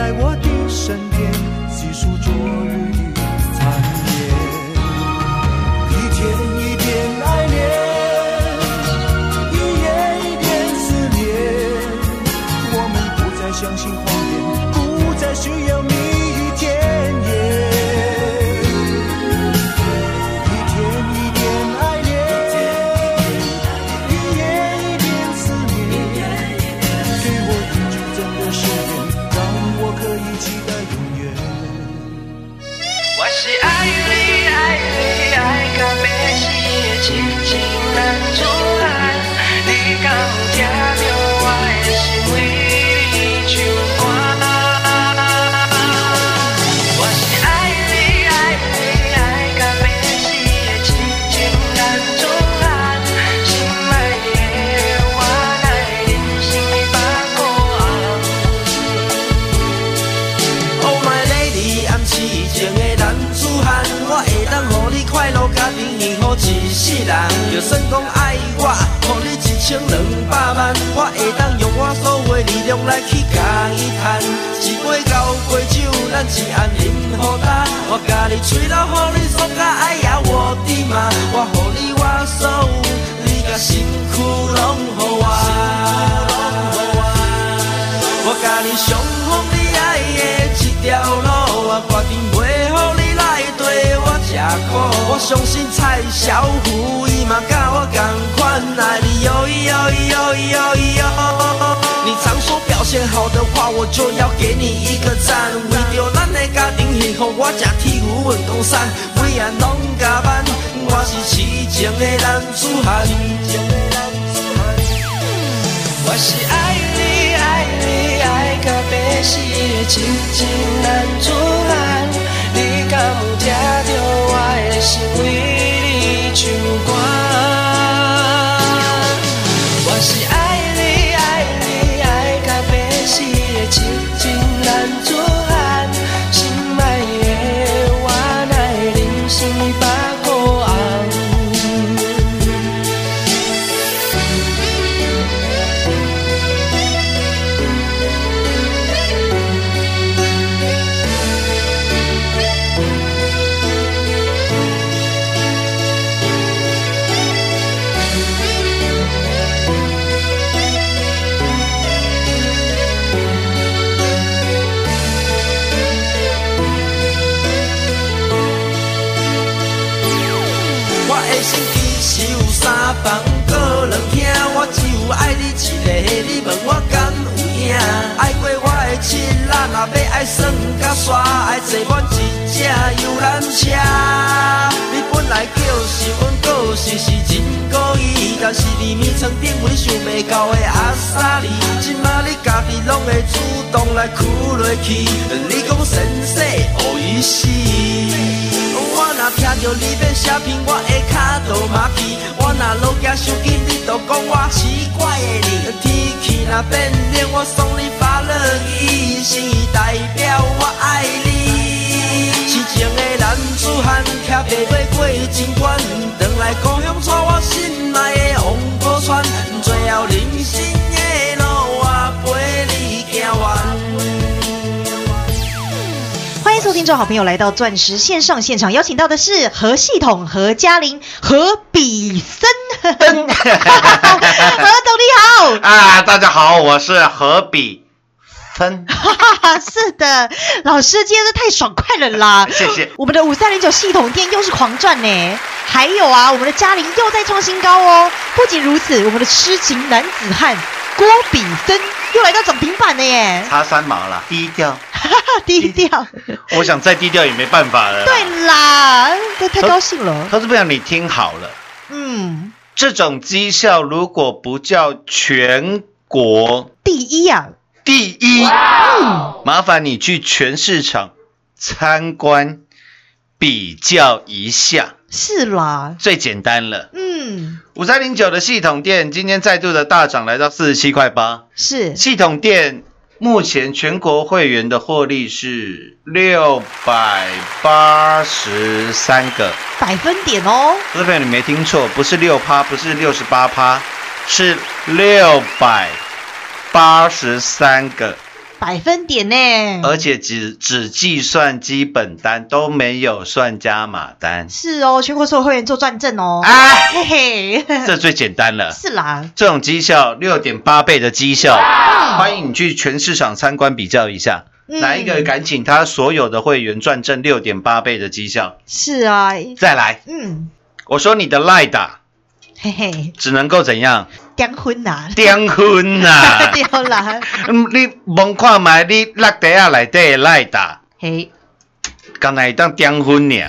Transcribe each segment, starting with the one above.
在我的身边。千两百万，我会当用我所有的力量来去甲伊赚。一杯交杯酒，咱一暗饮好干。我甲你吹到，予你爽甲哎呀我的妈！我予你我所有，你甲身躯拢予我。我甲你上好你爱的一条路，我决定苦。我相信蔡小虎伊嘛甲我同款爱你哟哟哟哟哟。你常说表现好的话，我就要给你一个赞。为着咱的家庭幸福，我吃铁牛运动衫，每晚拢加班。我是痴情的男子汉。我是爱你爱你爱到要死的痴情男子汉，你敢有听若要爱耍甲耍，爱坐满一只游览车。你本来就是阮个性是但是你眠床顶有你想袂到的阿萨利，今仔你家己拢会主动来哭落去，你讲先生何意思？我若听着你要写片，我会脚都麻痹。我若落行伤紧，你就讲我奇怪的你。天气若变冷，我送你发热衣，心意代表我爱你。痴情的男子汉，骑白马过情关，回来故乡带我心爱的黄浦船，最后人生的路我陪你行完。欢迎收听众好朋友来到钻石线上现场，邀请到的是何系统、何嘉玲、何比森。何总你好，啊，大家好，我是何比森。哈哈，是的，老师今天是太爽快了啦！谢谢我们的五三零九系统店又是狂赚呢，还有啊，我们的嘉玲又在创新高哦。不仅如此，我们的痴情男子汉郭炳森又来到涨停板了耶！差三毛了，低调。低调。我想再低调也没办法了。，对啦，这太高兴了。投资朋友，你听好了，嗯，这种绩效如果不叫全国第一啊，第一，麻烦你去全市场参观比较一下，是啦，最简单了。嗯，五三零九的系统店今天再度的大涨，来到四十七块八。是系统店目前全国会员的获利是六百八十三个。百分点哦，投资朋友，你没听错，不是六趴，不是六十八趴，是六百八十三个，百分点呢，而且只只计算基本单，都没有算加码单。是哦，全国所有会员做转正哦，啊，嘿嘿，这最简单了。是啦，这种绩效六点八倍的绩效，欢迎你去全市场参观比较一下，嗯。哪一个敢请他所有的会员赚正六点八倍的绩效？是啊，再来，嗯，我说你的赖打嘿嘿，只能够怎样？订婚呐，订婚呐！对啦，嗯，你望看卖你落地啊内底的赖打，嘿，刚才当订婚呢。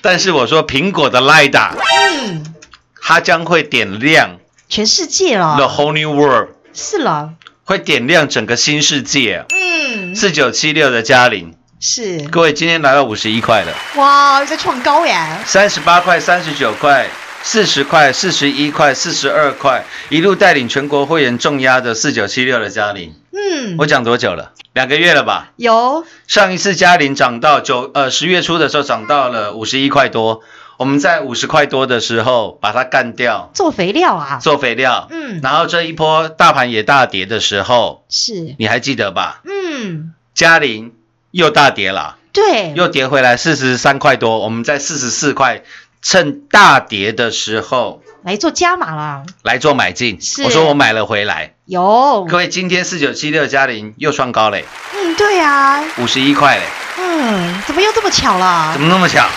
但是我说苹果的赖打，嗯，它将会点亮全世界 the，whole new world，是了，会点亮整个新世界。嗯，四九七六的嘉玲，是，各位今天来到五十一块了。哇，又在创高呀，三十八块、三十九块、四十块、四十一块、四十二块，一路带领全国会员重压的四九七六的嘉玲，嗯，我讲多久了？两个月了吧？有，上一次嘉玲涨到九呃十月初的时候涨到了五十一块多，我们在五十块多的时候把它干掉。做肥料啊，做肥料，嗯。然后这一波大盘也大跌的时候，是，你还记得吧？嗯，嘉玲又大跌了，对，又跌回来四十三块多，我们在四十四块，趁大跌的时候来做加码啦，来做买进。是。我说我买了回来，有，各位今天四九七六加零又创高嘞，嗯，对啊，五十一块嘞，嗯，怎么又这么巧了？怎？么那么巧？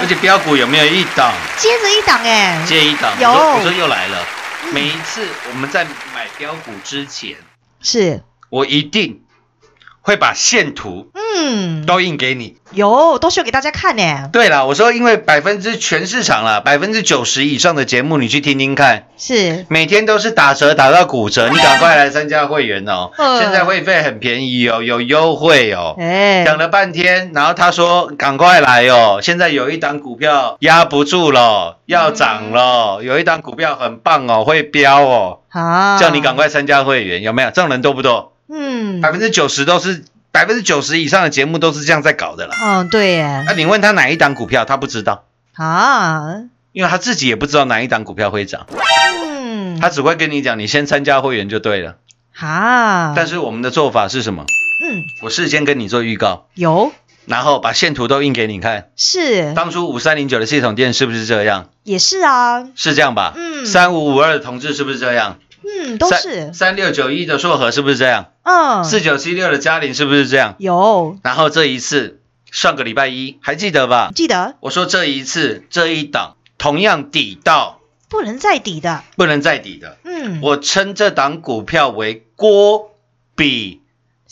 而且标股有没有一档接着一档哎，接一档？有。我说又来了。每一次我们在买标股之前，是，我一定会把线图嗯，都印给你。有，都秀给大家看呢，对了，我说因为百分之全市场了，百分之九十以上的节目你去听听看，是，每天都是打折打到骨折，你赶快来参加会员哦！嗯现在会费很便宜哦，有优惠哦。哎，讲了半天，然后他说赶快来哦！现在有一档股票压不住了，要涨了，有一档股票很棒哦，会飙哦，啊，叫你赶，快参加会员，有没有？这种人多不多？嗯，百分之九十都是百分之九十以上的节目都是这样在搞的啦。嗯，对耶，那你问他哪一档股票，他不知道，啊，因为他自己也不知道哪一档股票会涨，嗯，他只会跟你讲，你先参加会员就对了。啊，但是我们的做法是什么？嗯，我事先跟你做预告，有，然后把线图都印给你看。是，当初五三零九的系统店是不是这样？也是啊，是这样吧？嗯三五五二的同志是不是这样？嗯，都是，三六九一的硕和是不是这样？嗯，四九七六的嘉玲是不是这样？有，然后这一次上个礼拜一还记得吧？记得。我说这一次这一档同样抵到。不能再抵的，不能再抵的，嗯，我称这档股票为郭比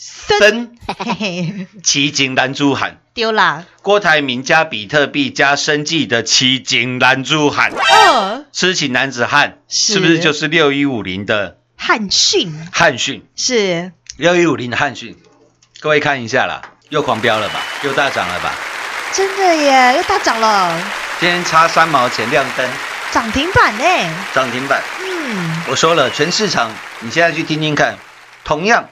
森嘿嘿，奇景蓝珠喊。丢啦，郭台铭加比特币加生计的奇景蓝珠喊，哦，痴情男子汉是。是不是就是六一五零的？汉逊。汉逊？是，六一五零的汉逊，各位看一下啦，又狂飙了吧，又大涨了吧？真的耶，又大涨了，今天差三毛钱亮灯，涨停板呢，涨停板。嗯，我说了，全市场你现在去听听看，同样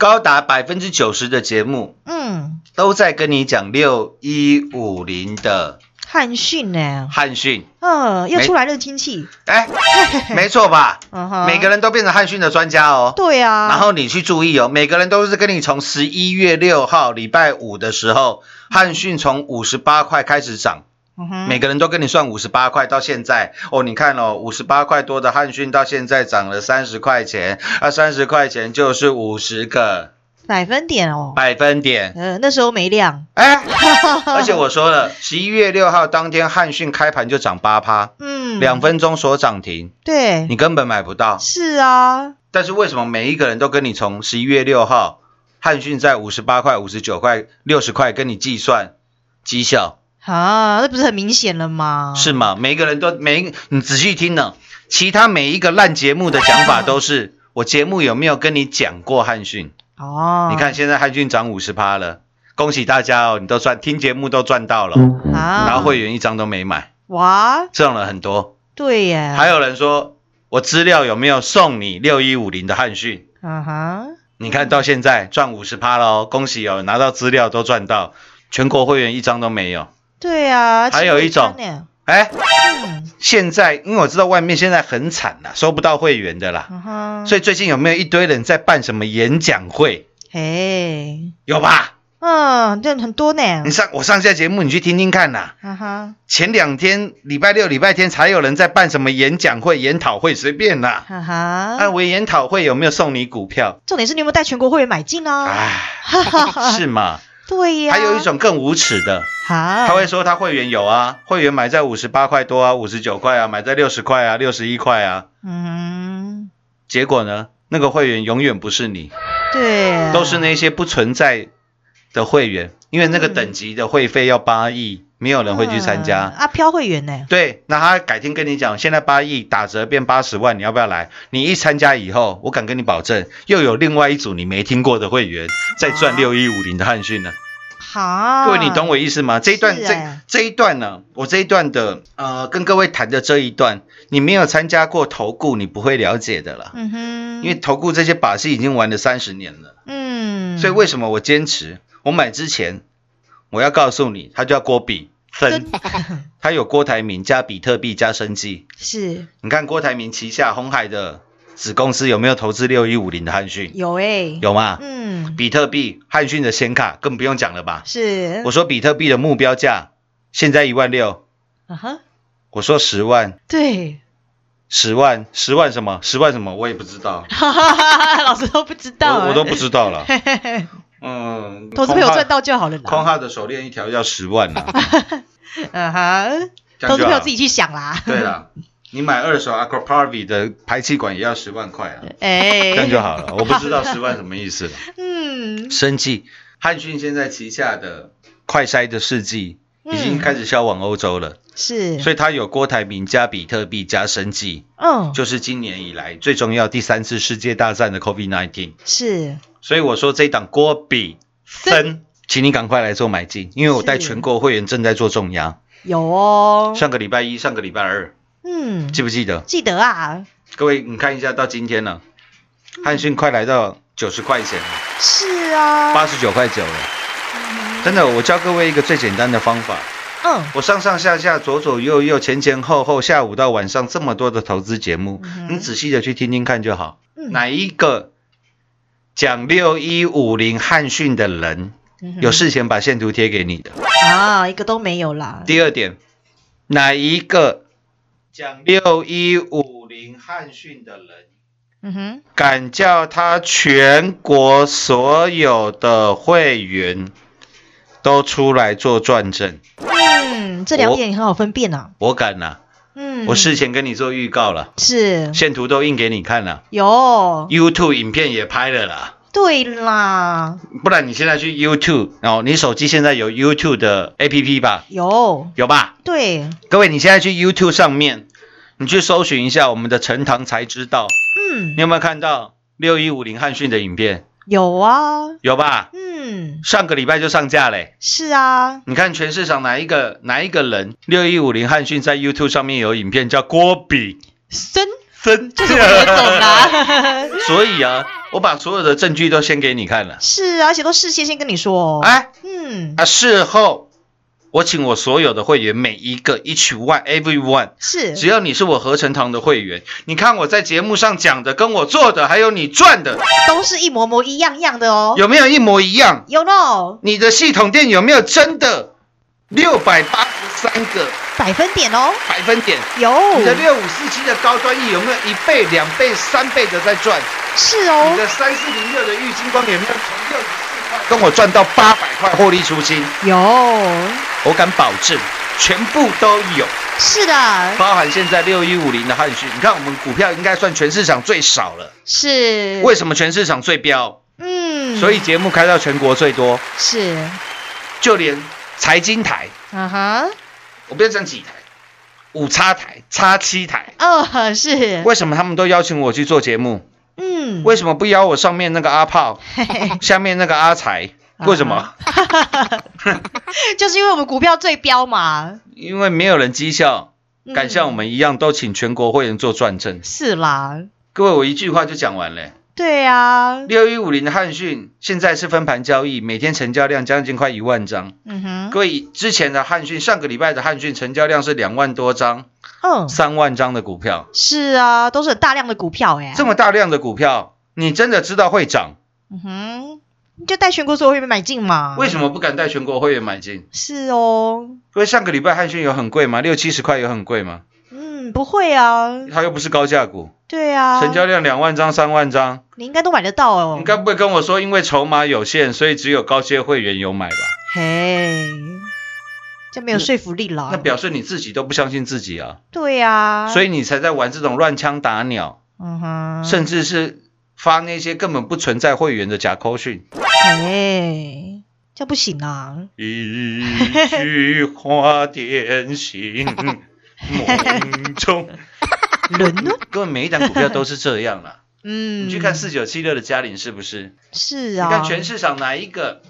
高达百分之九十的节目嗯，都在跟你讲六一五零的汉逊呢，汉逊，嗯，又出来热氢气，哎，没错吧？嗯哼，每个人都变成汉逊的专家哦。对啊，然后你去注意哦，每个人都是跟你从十一月六号礼拜五的时候，汉逊从五十八块开始涨，嗯每个人都跟你算五十八块，到现在。哦，你看哦，五十八块多的汉逊到现在涨了三十块钱，那，三十块钱就是五十个。百分点哦，百分点，呃，那时候没量，哎，而且我说了，十一月六号当天汉逊开盘就涨八趴，嗯，两分钟所涨停，对，你根本买不到。是啊，但是为什么每一个人都跟你从十一月六号汉讯在五十八块、五十九块、六十块跟你计算绩效？啊，那不是很明显了吗？是吗？每一个人都每一，你仔细听呢，其他每一个烂节目的讲法都是，我节目有没有跟你讲过汉讯？哦，你看现在汉讯涨五十趴了，恭喜大家哦，你都赚，听节目都赚到了，啊，然后会员一张都没买，哇，这种人很多。对耶，还有人说我资料有没有送你六一五零的汉讯？嗯哼，你看到现在赚五十趴了哦，恭喜哦，拿到资料都赚到，全国会员一张都没有。对啊，还有一种哎，嗯现在因为我知道外面现在很惨啦，收不到会员的啦，所以最近有没有一堆人在办什么演讲会？嘿，有吧？嗯，这很多呢你，上我上下节目，你去听听看呐。哈哈，前两天礼拜六、礼拜天才有人在办什么演讲会、研讨会，随便啦。哈哈，啊，我研讨会有没有送你股票？重点是你有没有带全国会员买进啊？哎，哈哈哈，是吗？对呀，还有一种更无耻的，好，他会说他会员有啊，会员买在五十八块多啊，五十九块啊，买在六十块啊，六十一块啊，嗯，结果呢，那个会员永远不是你，对啊，都是那些不存在的会员，因为那个等级的会费要八亿，没有人会去参加。嗯啊，飘会员呢？对，那他改天跟你讲，现在八亿打折变八十万，你要不要来？你一参加以后，我敢跟你保证，又有另外一组你没听过的会员在赚六一五零的汉讯呢。好，各位，你懂我意思吗？这一段这这一段呢，我这一段的呃，跟各位谈的这一段，你没有参加过投顾，你不会了解的啦。嗯哼，因为投顾这些把戏已经玩了三十年了，嗯，所以为什么我坚持？我买之前，我要告诉你，它叫郭比分，它有郭台铭加比特币加生技。是你看郭台铭旗下红海的子公司有没有投资六一五零的汉讯？有哎，有吗？嗯，比特币汉讯的显卡更不用讲了吧？是，我说比特币的目标价现在一万六，啊哈，我说十万，对，十万，十万什么？十万什么？我也不知道，哈哈哈哈，老师都不知道，我我都不知道了。嗯，投资朋友赚到就好了啦，空号的手链一条要十万啦，嗯哼，投资朋友自己去想啦，对啦，你买二手 Aquaparvi 的排气管也要十万块啊，哎，这样就好了。我不知道十万什么意思了。嗯，生计，汉讯现在旗下的快筛的试剂已经嗯开始销往欧洲了，是，所以它有郭台铭加比特币加生计，嗯，就是今年以来最重要第三次世界大战的 COVID-19。是，所以我说这一档郭比森，请你赶快来做买进，因为我带全国会员正在做重压。有哦，上个礼拜一、上个礼拜二，嗯，记不记得？记得啊，各位，你看一下到今天了，汉讯快来到九十块钱了，是啊，八十九块九了。真的，我教各位一个最简单的方法。嗯，我上上下下、左左右右、前前后后，下午到晚上这么多的投资节目，嗯你仔细的去听听看就好。嗯。哪一个讲六一五零汉讯的人，嗯有事前把线图贴给你的？啊，一个都没有啦，第二点，哪一个讲六一五零汉讯的人，嗯哼，敢叫他全国所有的会员都出来做转正？嗯，这两点也很好分辨啊，我敢呐、嗯，我事前跟你做预告了，是线图都印给你看了有，，YouTube 影片也拍了啦。对啦，不然你现在去 YouTube，然后你手机现在有 YouTube 的 APP 吧？有，有吧？对，各位，你现在去 YouTube 上面，你去搜寻一下我们的陈堂才知道，嗯你，有没有看到六一五零汉讯的影片？有啊，有吧？嗯，上个礼拜就上架嘞。是啊，你看全市场哪一个哪一个人六一五零汉逊在 YouTube 上面有影片叫郭比森森，就是我何总啦，所以啊，我把所有的证据都先给你看了。是啊，而且都事先先跟你说哦，哎，嗯，啊，事后我请我所有的会员每一个 each one everyone，是，只要你是我合成堂的会员，你看我在节目上讲的，跟我做的，还有你赚的，都是一模模一样样的哦，有没有一模一样？有呢，你的系统店有没有真的？六百八十三个。百分点哦，百分点？有，你的六五四七的高端 E 有没有一倍、两倍、三倍的在赚？是哦，你的三四零六的玉金光有没有？从六跟我赚到八百块获利出清？有，我敢保证，全部都有，是的，包含现在六一五零的汉讯。你看我们股票应该算全市场最少了，是，为什么全市场最标？嗯，所以节目开到全国最多，是，就连财经台，啊哈，我不要讲几台，五叉台、叉七台，哦，是，为什么他们都邀请我去做节目？嗯，为什么不邀我上面那个阿炮，下面那个阿财？为什么？就是因为我们股票最标嘛，因为没有人绩效，嗯敢像我们一样都请全国会员做转正。是啦，各位，我一句话就讲完了。对啊，六一五零的汉讯现在是分盘交易，每天成交量将近快一万张。嗯哼，各位，之前的汉讯，上个礼拜的汉讯成交量是两万多张，嗯，三万张的股票，是啊，都是很大量的股票哎，这么大量的股票，你真的知道会涨？嗯哼，你就带全国所有会员买进嘛，为什么不敢带全国会员买进？是哦，因为上个礼拜汉讯有很贵吗？六七十块有很贵吗？嗯，不会啊，它又不是高价股，对啊，成交量两万张、三万张，你应该都买得到哦，你该不会跟我说，因为筹码有限，所以只有高阶会员有买吧？嘿，这没有说服力啦，那表示你自己都不相信自己啊，对啊，所以你才在玩这种乱枪打鸟，嗯哼，甚至是发那些根本不存在会员的假扣讯。哎，这不行啊，一句话点醒梦中。人呢？各位每一档股票都是这样啦。嗯，你去看四九七六的嘉玲是不是？是啊，你看全市场哪一个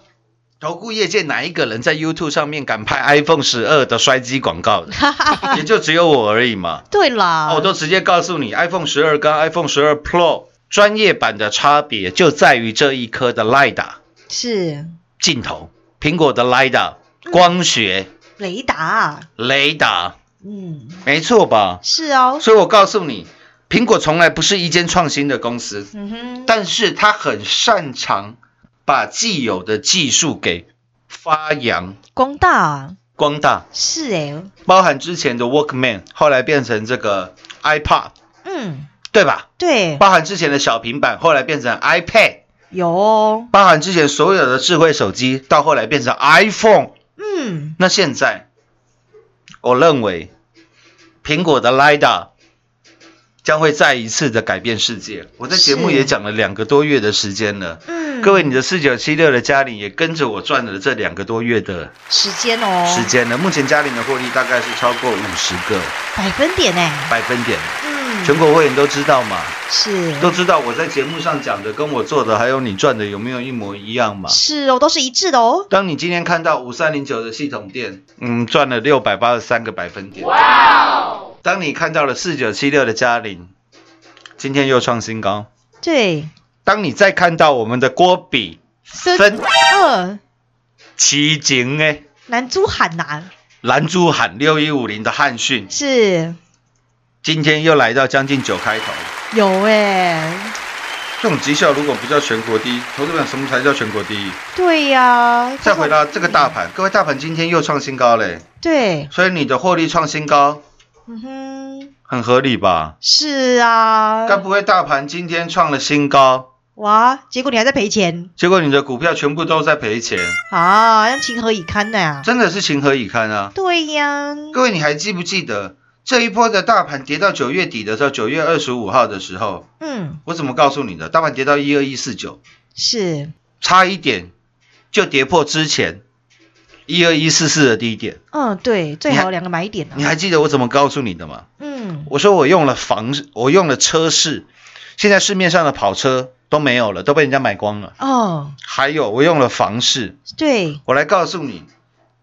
投顾业界哪一个人在 YouTube 上面敢拍 iPhone 十二的摔机广告的？也就只有我而已嘛。对啦，哦我都直接告诉你，iPhone 十二跟 iPhone 十二 Pro 专业版的差别就在于这一颗的 LiDAR 是。镜头，苹果的 LiDAR 光学。雷达，雷达，嗯，没错吧？是哦，所以我告诉你，苹果从来不是一间创新的公司，嗯哼，但是它很擅长把既有的技术给发扬。光大啊？光大，是哎，包含之前的 Walkman，后来变成这个 iPod，嗯，对吧？对，包含之前的小平板，后来变成 iPad，有哦，包含之前所有的智慧手机，到后来变成 iPhone。嗯，那现在，我认为苹果的 LiDAR 将会再一次的改变世界。我在节目也讲了两个多月的时间了。嗯，各位，你的四九七六的嘉玲也跟着我赚了这两个多月的时间哦，时间了。目前嘉玲的获利大概是超过五十个百分点哎，百分点，嗯，全国会员都知道嘛，是都知道我在节目上讲的跟我做的还有你赚的有没有一模一样嘛？是哦，都是一致的哦，当你今天看到五三零九的系统店，嗯，赚了六百八十三个百分点。哇！当你看到了四九七六的嘉玲，今天又创新高。对，当你再看到我们的郭比分二奇景呢，男猪喊呐，蓝珠喊六一五零的汉讯，是。今天又来到将近九开头。有哎，这种绩效如果不叫全国第一，投资者什么才叫全国第一？对呀，再回到这个大盘，各位大盘今天又创新高嘞，对，所以你的获利创新高，嗯哼，很合理吧？是啊，该不会大盘今天创了新高，哇，结果你还在赔钱结果你的股票全部都在赔钱，啊，让情何以堪呢？真的是情何以堪啊！对呀，各位，你还记不记得这一波的大盘跌到九月底的时候，九月二十五号的时候，嗯，我怎么告诉你的？大盘跌到一二一四九，是，差一点就跌破之前一二一四四的低点。嗯，对，最好有两个买点啊你，还记得我怎么告诉你的吗？嗯，我说我用了房，我用了车市，现在市面上的跑车都没有了，都被人家买光了。哦，还有我用了房市，对，我来告诉你，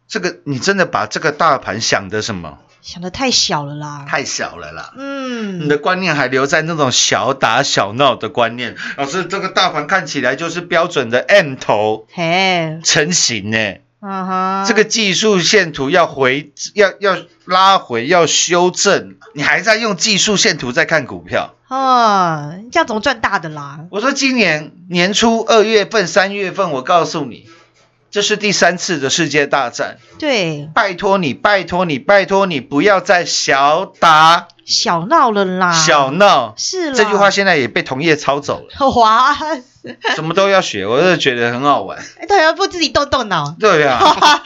这个你真的把这个大盘想的什么？想的太小了啦，太小了啦。嗯。你嗯，的观念还留在那种小打小闹的观念，老师，这个大盘看起来就是标准的 M 头嘿，成型呢。嗯哼，这个技术线图要回，要要拉回，要修正，你还在用技术线图在看股票。哦，这样怎么赚大的啦？我说今年年初二月份、三月份，我告诉你，这是第三次的世界大战。对，拜托你，拜托你，拜托你，不要再小打。小闹了啦，小闹。是啦，这句话现在也被同业抄走了，哇，什么都要学，我就觉得很好玩。对啊，不自己动动脑，对啊，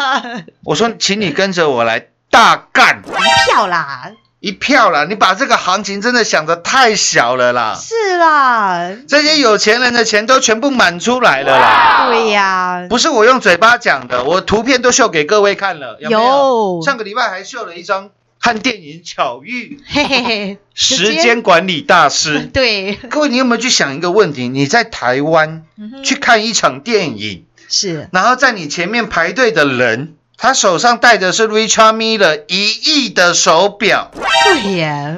我说，请你跟着我来大干。一票啦，一票啦！你把这个行情真的想得太小了啦！是啦，这些有钱人的钱都全部满出来了啦！对呀，不是我用嘴巴讲的，我图片都秀给各位看了，有没有？有上个礼拜还秀了一张看电影巧遇嘿嘿嘿，直时间管理大师。对，各位，你有没有去想一个问题？你在台湾嗯去看一场电影，是然后在你前面排队的人，他手上戴的是 Richard Miller 一亿的手表，对呀，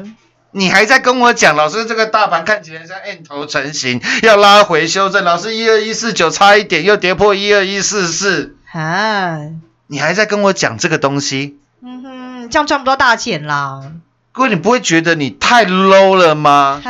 你还在跟我讲，老师这个大盘看起来像 N 头成型，要拉回修正。老师一二一四九差一点又跌破一二一四四，啊，你还在跟我讲这个东西？嗯哼，这样赚不到大钱啦。各位，你不会觉得你太 low 了吗？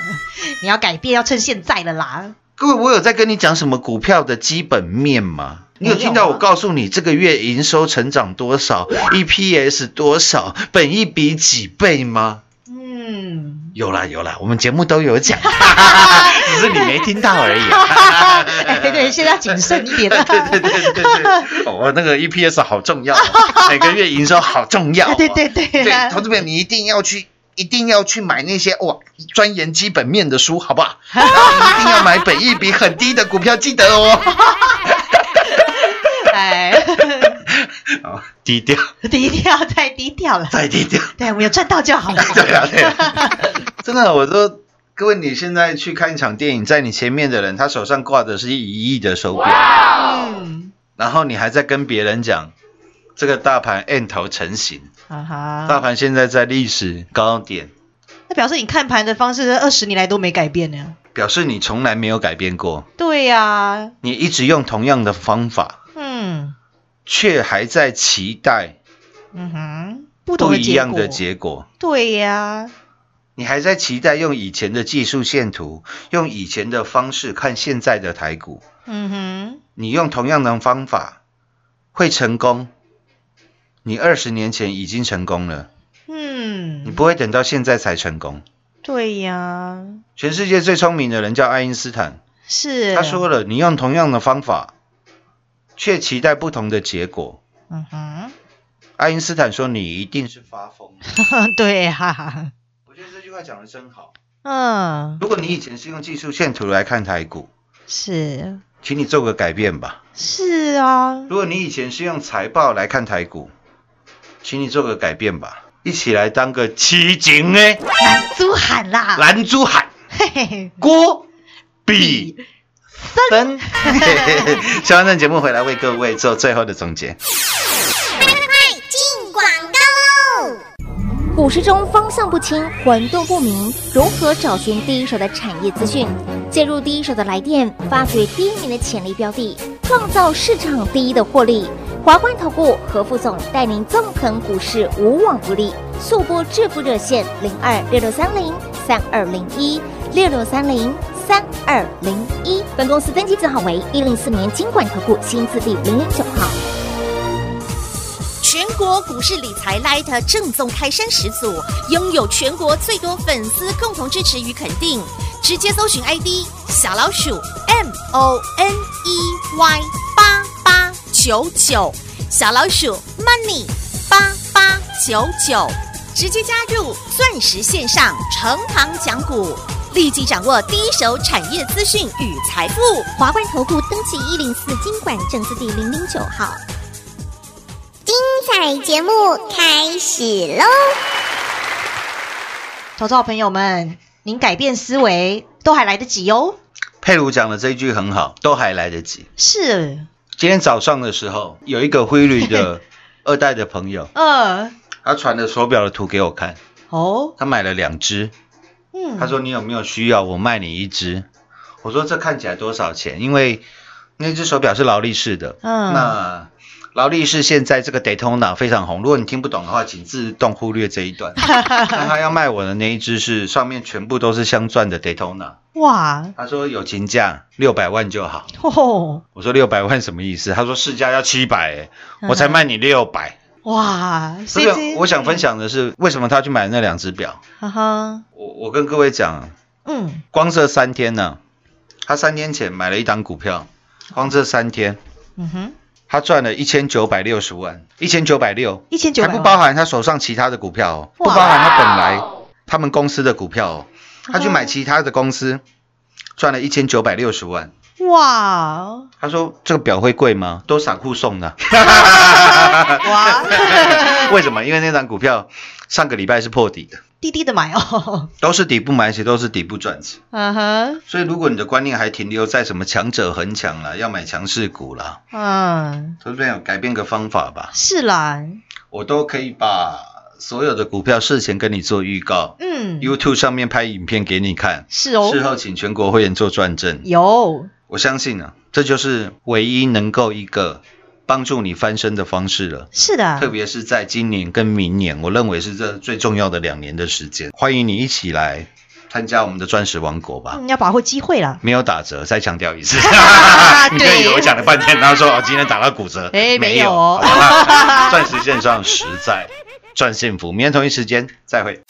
你要改变，要趁现在了啦。各位，我有在跟你讲什么股票的基本面吗？你有听到我告诉你这个月营收成长多少，EPS 多少，本益比几倍吗？嗯，有啦有啦，我们节目都有讲，只是你没听到而已、啊。哎，对，现在要谨慎一点 对了。对对对对对，哦，那个 EPS 好重要、哦，每个月营收好重要、哦。对对对对，投资者你一定要去，一定要去买那些哇钻研基本面的书，好不好？然后一定要买本益比很低的股票，记得哦。哎，哦，低调，低调，太低调了。再低调。对，我们有赚到就好了。对啊，对啊，真的，我说各位，你现在去看一场电影，在你前面的人，他手上挂的是一亿的手表，嗯，然后你还在跟别人讲这个大盘 N 头成型，啊哈，大盘现在在历史高点，那表示你看盘的方式二十年来都没改变呢。表示你从来没有改变过，对呀，你一直用同样的方法，嗯却还在期待嗯哼，不同不一样的结果。对呀，你还在期待用以前的技术线图，用以前的方式看现在的台股，嗯哼，你用同样的方法会成功？你二十年前已经成功了，嗯你嗯，不会等到现在才成功。对呀，全世界最聪明的人叫爱因斯坦，是。他说了，你用同样的方法，却期待不同的结果。嗯哼，爱因斯坦说：“你一定是发疯了。对呀，”我觉得这句话讲的真好。嗯，如果你以前是用技术线图来看台股，是。请你做个改变吧。是啊，如果你以前是用财报来看台股，请你做个改变吧，一起来当个七景呢，男猪喊啦，蓝珠海嘿嘿嘿，郭 比森。下完 这节目回来为各位做最后的总结。进广告喽！股市中方向不清、混沌不明，如何找寻第一手的产业资讯？介入第一手的来电，发掘第一名的潜力标的，创造市场第一的获利。华冠投顾何副总带领纵横股市，无往不利。速播致富热线零二六六三零三二零一六六三零三二零一。本公司登记字号为一零四年经管投顾新字第零零九号。全国股市理财 Light 正宗开山始祖，拥有全国最多粉丝共同支持与肯定。直接搜寻 ID 小老鼠 M O N E Y 八八九九，小老鼠 Money 八八九九，直接加入钻石线上成行讲股，立即掌握第一手产业资讯与财富。华冠投顾登记一零四经管证字第零零九号。精彩节目开始喽！投资好朋友们，您改变思维都还来得及哦。佩如讲的这一句很好，都还来得及。是，今天早上的时候，有一个汇率的 二代的朋友，呃，他传了手表的图给我看，哦，他买了两只，嗯，他说你有没有需要，我卖你一只。我说这看起来多少钱？因为那只手表是劳力士的，嗯那劳力士现在这个 Daytona 非常红，如果你听不懂的话，请自动忽略这一段。那他要卖我的那一只是上面全部都是镶钻的 Daytona，哇，他说友情价六百万就好。哦，我说六百万什么意思？他说市价要七百，我才卖你六百。哇，所以我想分，享的是，为什么他去买那两只表？哈哈，我我跟各位讲，嗯，光这三天呢，他三天前买了一档股票，光这三天，嗯哼，他赚了一千九百六十万，一千九百六，一千九还不包含他手上其他的股票哦，不包含他本来他们公司的股票哦，他去买其他的公司，赚了一千九百六十万。哇。他说这个表会贵吗？都散户送的。哇，为什么？因为那张股票上个礼拜是破底的，低低的买哦，都是底部买起，都是底部赚起。嗯哼，所以如果你的观念还停留在什么强者恒强啦，要买强势股啦，嗯，投资朋友改变个方法吧，是啦，我都可以把所有的股票事前跟你做预告、嗯，y o u t u b e 上面拍影片给你看，是哦，事后请全国会员做转正。有，我相信啊，这就是唯一能够一个帮助你翻身的方式了。是的特，别是在今年跟明年，我认为是这最重要的两年的时间。欢迎你一起来参加我们的钻石王国吧。嗯，要把握机会了，没有打折，再强调一次。对 你可以我讲了半天，然后说哦，今天打到骨折，哎没没有哦钻石线上实在赚幸福。明天同一时间再会。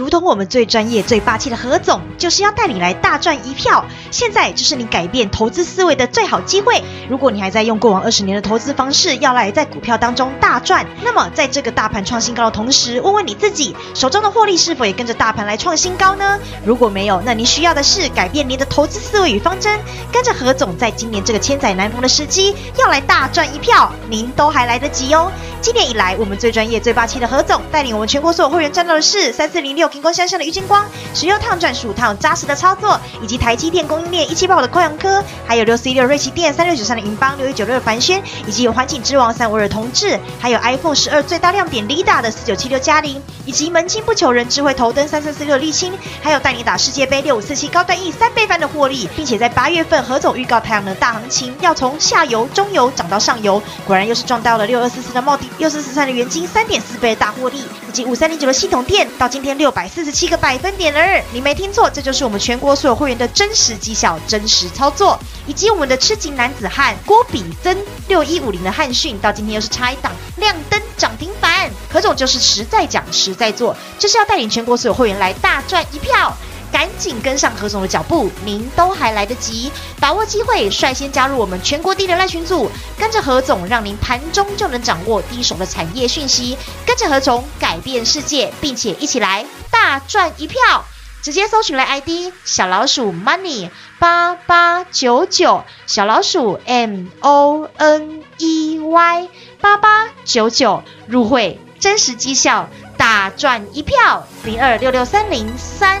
如同我们最专业、最霸气的何总，就是要带你来大赚一票。现在就是你改变投资思维的最好机会。如果你还在用过往二十年的投资方式，要来在股票当中大赚，那么在这个大盘创新高的同时，问问你自己，手中的获利是否也跟着大盘来创新高呢？如果没有，那您需要的是改变您的投资思维与方针，跟着何总在今年这个千载难逢的时机，要来大赚一票，您都还来得及哦。今年以来，我们最专业、最霸气的何总带领我们全国所有会员赚到的是三四零六平光向上的郁金光，十六趟赚十五趟扎实的操作，以及台积电供应链一七八五的扣阳科，还有六四一六瑞奇电、三六九三的银邦、六一九六的凡轩，以及有环境之王三五二的同志，还有 iPhone 十二最大亮点 Lida 的四九七六嘉玲，以及门清不求人智慧头灯三三四六沥青，还有带你打世界杯六五四七高端 E 三倍翻的获利，并且在八月份何总预告太阳能大行情要从下游、中游涨到上游，果然又是撞到了六二四四的茂迪、六四四三的元金三点四倍的大获利，以及五三零九的系统店到今天六百四十七个百分点了。你没听错，这就是我们全国所有会员的真实绩效、真实操作，以及我们的痴情男子汉郭比增六一五零的汉讯到今天又是差一档亮灯涨停板。何总就是实在讲、实在做，就是要带领全国所有会员来大赚一票。赶紧跟上何总的脚步，您都还来得及，把握机会，率先加入我们全国第一的赖群组，跟着何总，让您盘中就能掌握第一手的产业讯息，跟着何总改变世界，并且一起来大赚一票。直接搜寻来 ID 小老鼠 money 八八九九，小老鼠 M O N E Y 八八九九入会，真实绩效大赚一票，零二六六三零三